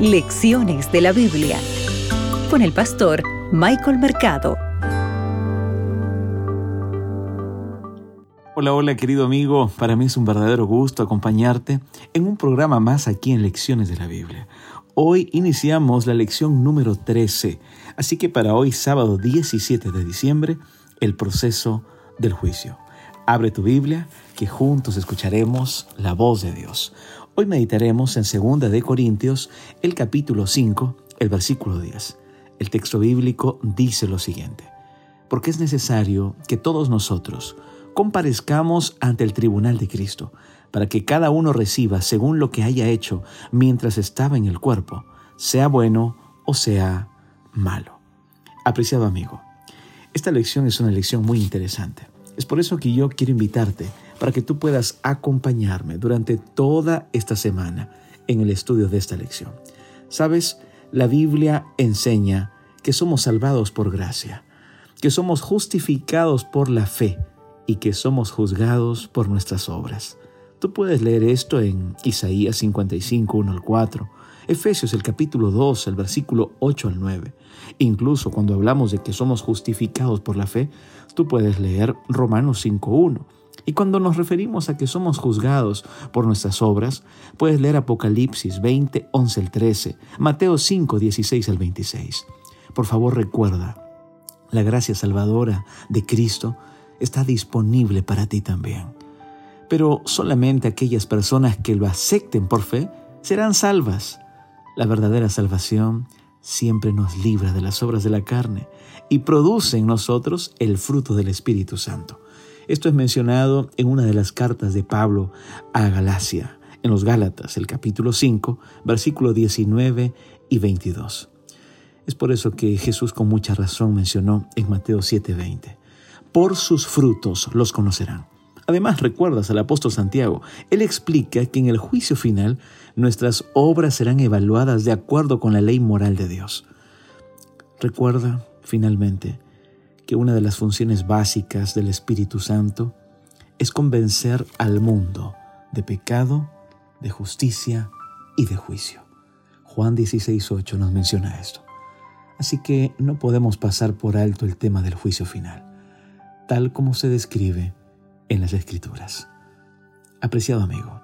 Lecciones de la Biblia con el pastor Michael Mercado. Hola, hola querido amigo, para mí es un verdadero gusto acompañarte en un programa más aquí en Lecciones de la Biblia. Hoy iniciamos la lección número 13, así que para hoy sábado 17 de diciembre, el proceso del juicio. Abre tu Biblia, que juntos escucharemos la voz de Dios. Hoy meditaremos en 2 de Corintios, el capítulo 5, el versículo 10. El texto bíblico dice lo siguiente: Porque es necesario que todos nosotros comparezcamos ante el tribunal de Cristo, para que cada uno reciba según lo que haya hecho mientras estaba en el cuerpo, sea bueno o sea malo. Apreciado amigo, esta lección es una lección muy interesante. Es por eso que yo quiero invitarte para que tú puedas acompañarme durante toda esta semana en el estudio de esta lección. Sabes, la Biblia enseña que somos salvados por gracia, que somos justificados por la fe y que somos juzgados por nuestras obras. Tú puedes leer esto en Isaías 55, 1 al 4, Efesios el capítulo 2, el versículo 8 al 9. Incluso cuando hablamos de que somos justificados por la fe, tú puedes leer Romanos 5, 1. Y cuando nos referimos a que somos juzgados por nuestras obras, puedes leer Apocalipsis 20, 11 al 13, Mateo 5, 16 al 26. Por favor recuerda, la gracia salvadora de Cristo está disponible para ti también. Pero solamente aquellas personas que lo acepten por fe serán salvas. La verdadera salvación siempre nos libra de las obras de la carne y produce en nosotros el fruto del Espíritu Santo. Esto es mencionado en una de las cartas de Pablo a Galacia, en los Gálatas, el capítulo 5, versículo 19 y 22. Es por eso que Jesús con mucha razón mencionó en Mateo 7:20, por sus frutos los conocerán. Además, recuerdas al apóstol Santiago, él explica que en el juicio final nuestras obras serán evaluadas de acuerdo con la ley moral de Dios. Recuerda, finalmente, que una de las funciones básicas del Espíritu Santo es convencer al mundo de pecado, de justicia y de juicio. Juan 16.8 nos menciona esto. Así que no podemos pasar por alto el tema del juicio final, tal como se describe en las Escrituras. Apreciado amigo,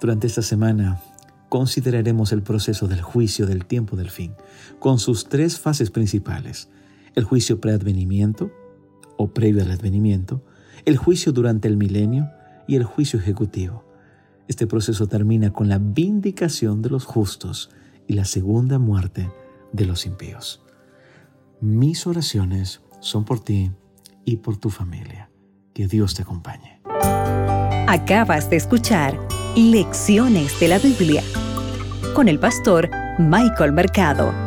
durante esta semana consideraremos el proceso del juicio del tiempo del fin, con sus tres fases principales, el juicio preadvenimiento o previo al advenimiento, el juicio durante el milenio y el juicio ejecutivo. Este proceso termina con la vindicación de los justos y la segunda muerte de los impíos. Mis oraciones son por ti y por tu familia. Que Dios te acompañe. Acabas de escuchar Lecciones de la Biblia con el pastor Michael Mercado.